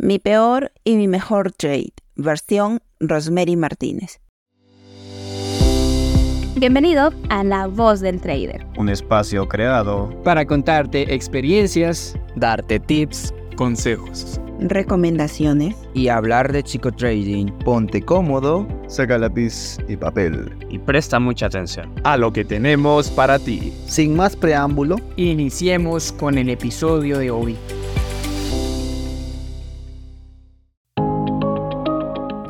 Mi peor y mi mejor trade, versión Rosemary Martínez. Bienvenido a La Voz del Trader. Un espacio creado para contarte experiencias, darte tips, consejos, recomendaciones y hablar de chico trading. Ponte cómodo, saca lápiz y papel y presta mucha atención a lo que tenemos para ti. Sin más preámbulo, iniciemos con el episodio de hoy.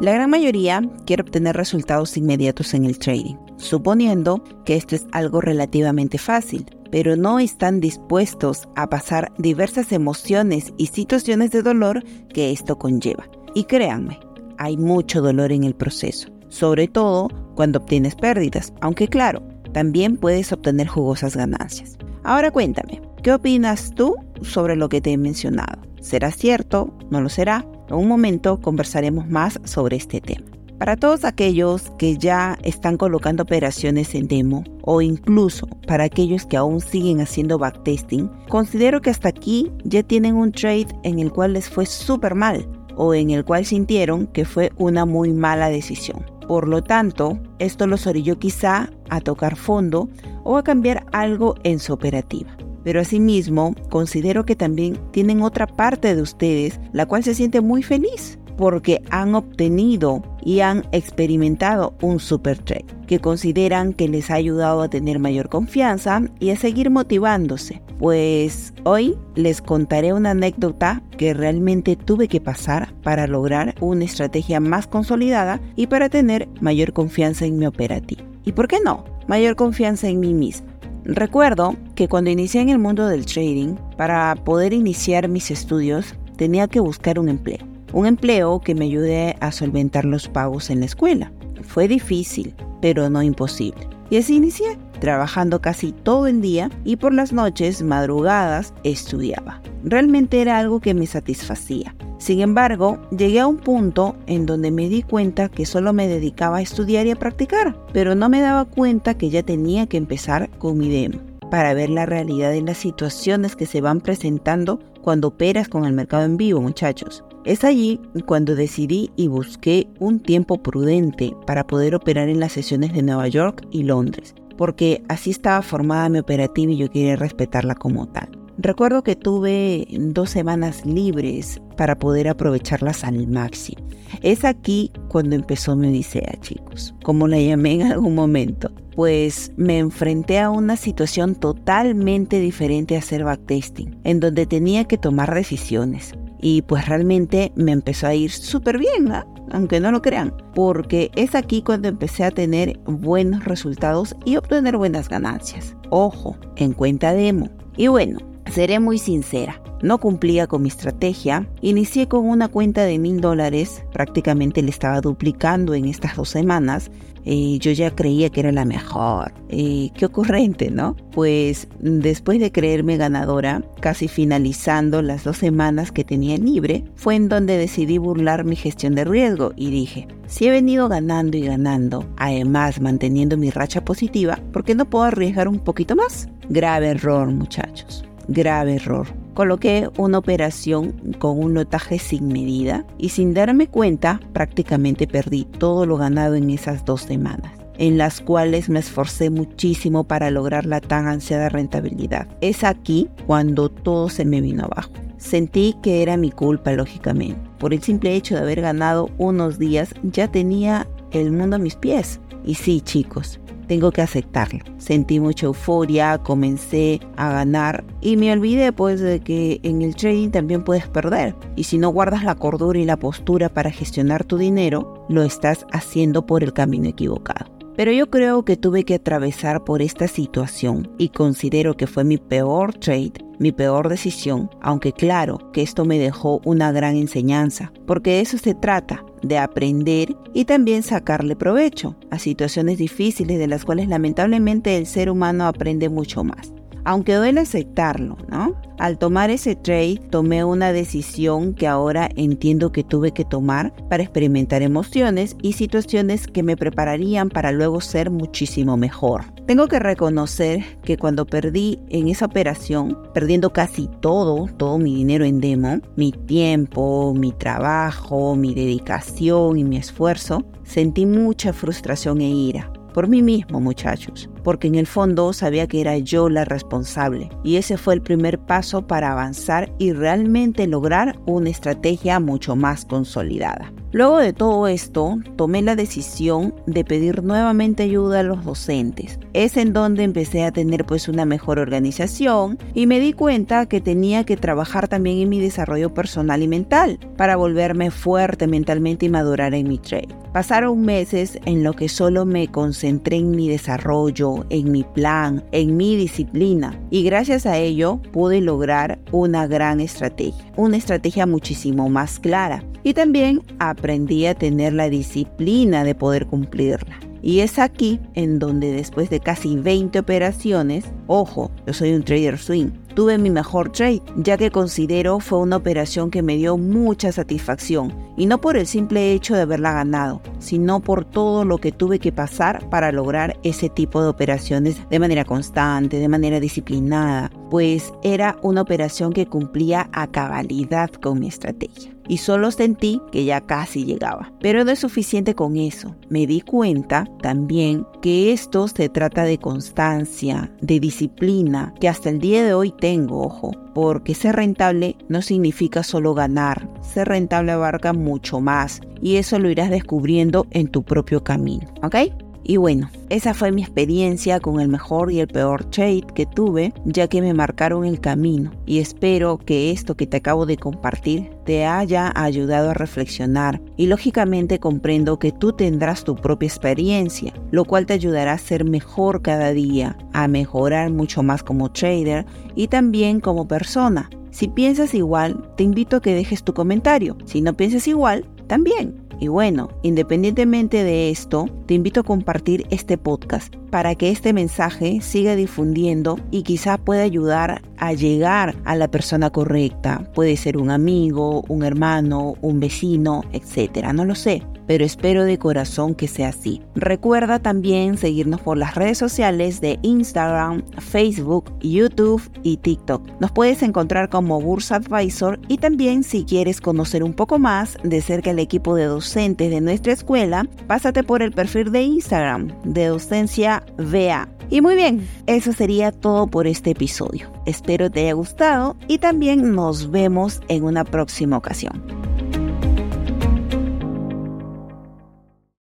La gran mayoría quiere obtener resultados inmediatos en el trading, suponiendo que esto es algo relativamente fácil, pero no están dispuestos a pasar diversas emociones y situaciones de dolor que esto conlleva. Y créanme, hay mucho dolor en el proceso, sobre todo cuando obtienes pérdidas, aunque claro, también puedes obtener jugosas ganancias. Ahora cuéntame, ¿qué opinas tú sobre lo que te he mencionado? ¿Será cierto? ¿No lo será? En un momento conversaremos más sobre este tema. Para todos aquellos que ya están colocando operaciones en demo o incluso para aquellos que aún siguen haciendo backtesting, considero que hasta aquí ya tienen un trade en el cual les fue súper mal o en el cual sintieron que fue una muy mala decisión. Por lo tanto, esto los orilló quizá a tocar fondo o a cambiar algo en su operativa pero asimismo considero que también tienen otra parte de ustedes la cual se siente muy feliz porque han obtenido y han experimentado un super trade que consideran que les ha ayudado a tener mayor confianza y a seguir motivándose. Pues hoy les contaré una anécdota que realmente tuve que pasar para lograr una estrategia más consolidada y para tener mayor confianza en mi operativa. ¿Y por qué no? Mayor confianza en mí misma. Recuerdo que cuando inicié en el mundo del trading, para poder iniciar mis estudios, tenía que buscar un empleo. Un empleo que me ayude a solventar los pagos en la escuela. Fue difícil, pero no imposible. Y así inicié, trabajando casi todo el día y por las noches, madrugadas, estudiaba. Realmente era algo que me satisfacía. Sin embargo, llegué a un punto en donde me di cuenta que solo me dedicaba a estudiar y a practicar, pero no me daba cuenta que ya tenía que empezar con mi demo para ver la realidad de las situaciones que se van presentando cuando operas con el mercado en vivo, muchachos. Es allí cuando decidí y busqué un tiempo prudente para poder operar en las sesiones de Nueva York y Londres, porque así estaba formada mi operativa y yo quería respetarla como tal. Recuerdo que tuve dos semanas libres para poder aprovecharlas al máximo. Es aquí cuando empezó mi odisea, chicos, como la llamé en algún momento, pues me enfrenté a una situación totalmente diferente a hacer backtesting, en donde tenía que tomar decisiones. Y pues realmente me empezó a ir súper bien, aunque no lo crean, porque es aquí cuando empecé a tener buenos resultados y obtener buenas ganancias. Ojo, en cuenta demo. Y bueno, Seré muy sincera, no cumplía con mi estrategia. Inicié con una cuenta de mil dólares, prácticamente le estaba duplicando en estas dos semanas. Y yo ya creía que era la mejor. Y qué ocurrente, ¿no? Pues después de creerme ganadora, casi finalizando las dos semanas que tenía libre, fue en donde decidí burlar mi gestión de riesgo y dije, si he venido ganando y ganando, además manteniendo mi racha positiva, ¿por qué no puedo arriesgar un poquito más? Grave error, muchachos grave error. Coloqué una operación con un lotaje sin medida y sin darme cuenta prácticamente perdí todo lo ganado en esas dos semanas en las cuales me esforcé muchísimo para lograr la tan ansiada rentabilidad. Es aquí cuando todo se me vino abajo. Sentí que era mi culpa, lógicamente. Por el simple hecho de haber ganado unos días, ya tenía el mundo a mis pies. Y sí, chicos, tengo que aceptarlo. Sentí mucha euforia, comencé a ganar y me olvidé pues de que en el trading también puedes perder. Y si no guardas la cordura y la postura para gestionar tu dinero, lo estás haciendo por el camino equivocado. Pero yo creo que tuve que atravesar por esta situación y considero que fue mi peor trade, mi peor decisión, aunque claro que esto me dejó una gran enseñanza, porque de eso se trata, de aprender y también sacarle provecho a situaciones difíciles de las cuales lamentablemente el ser humano aprende mucho más. Aunque duele aceptarlo, ¿no? Al tomar ese trade, tomé una decisión que ahora entiendo que tuve que tomar para experimentar emociones y situaciones que me prepararían para luego ser muchísimo mejor. Tengo que reconocer que cuando perdí en esa operación, perdiendo casi todo, todo mi dinero en demo, mi tiempo, mi trabajo, mi dedicación y mi esfuerzo, sentí mucha frustración e ira por mí mismo, muchachos, porque en el fondo sabía que era yo la responsable y ese fue el primer paso para avanzar y realmente lograr una estrategia mucho más consolidada. Luego de todo esto, tomé la decisión de pedir nuevamente ayuda a los docentes. Es en donde empecé a tener pues una mejor organización y me di cuenta que tenía que trabajar también en mi desarrollo personal y mental para volverme fuerte mentalmente y madurar en mi trade. Pasaron meses en lo que solo me concentré en mi desarrollo, en mi plan, en mi disciplina y gracias a ello pude lograr una gran estrategia, una estrategia muchísimo más clara y también aprendí a tener la disciplina de poder cumplirla. Y es aquí en donde después de casi 20 operaciones, ojo, yo soy un trader swing, tuve mi mejor trade, ya que considero fue una operación que me dio mucha satisfacción, y no por el simple hecho de haberla ganado, sino por todo lo que tuve que pasar para lograr ese tipo de operaciones de manera constante, de manera disciplinada, pues era una operación que cumplía a cabalidad con mi estrategia y solo sentí que ya casi llegaba. Pero no es suficiente con eso. Me di cuenta también que esto se trata de constancia, de disciplina, que hasta el día de hoy tengo, ojo, porque ser rentable no significa solo ganar, ser rentable abarca mucho más y eso lo irás descubriendo en tu propio camino, ¿ok? Y bueno, esa fue mi experiencia con el mejor y el peor trade que tuve, ya que me marcaron el camino. Y espero que esto que te acabo de compartir te haya ayudado a reflexionar. Y lógicamente comprendo que tú tendrás tu propia experiencia, lo cual te ayudará a ser mejor cada día, a mejorar mucho más como trader y también como persona. Si piensas igual, te invito a que dejes tu comentario. Si no piensas igual, también. Y bueno, independientemente de esto, te invito a compartir este podcast para que este mensaje siga difundiendo y quizá pueda ayudar a llegar a la persona correcta. Puede ser un amigo, un hermano, un vecino, etcétera, no lo sé pero espero de corazón que sea así. Recuerda también seguirnos por las redes sociales de Instagram, Facebook, YouTube y TikTok. Nos puedes encontrar como Bursa Advisor y también si quieres conocer un poco más de cerca el equipo de docentes de nuestra escuela, pásate por el perfil de Instagram de docencia VA. Y muy bien, eso sería todo por este episodio. Espero te haya gustado y también nos vemos en una próxima ocasión.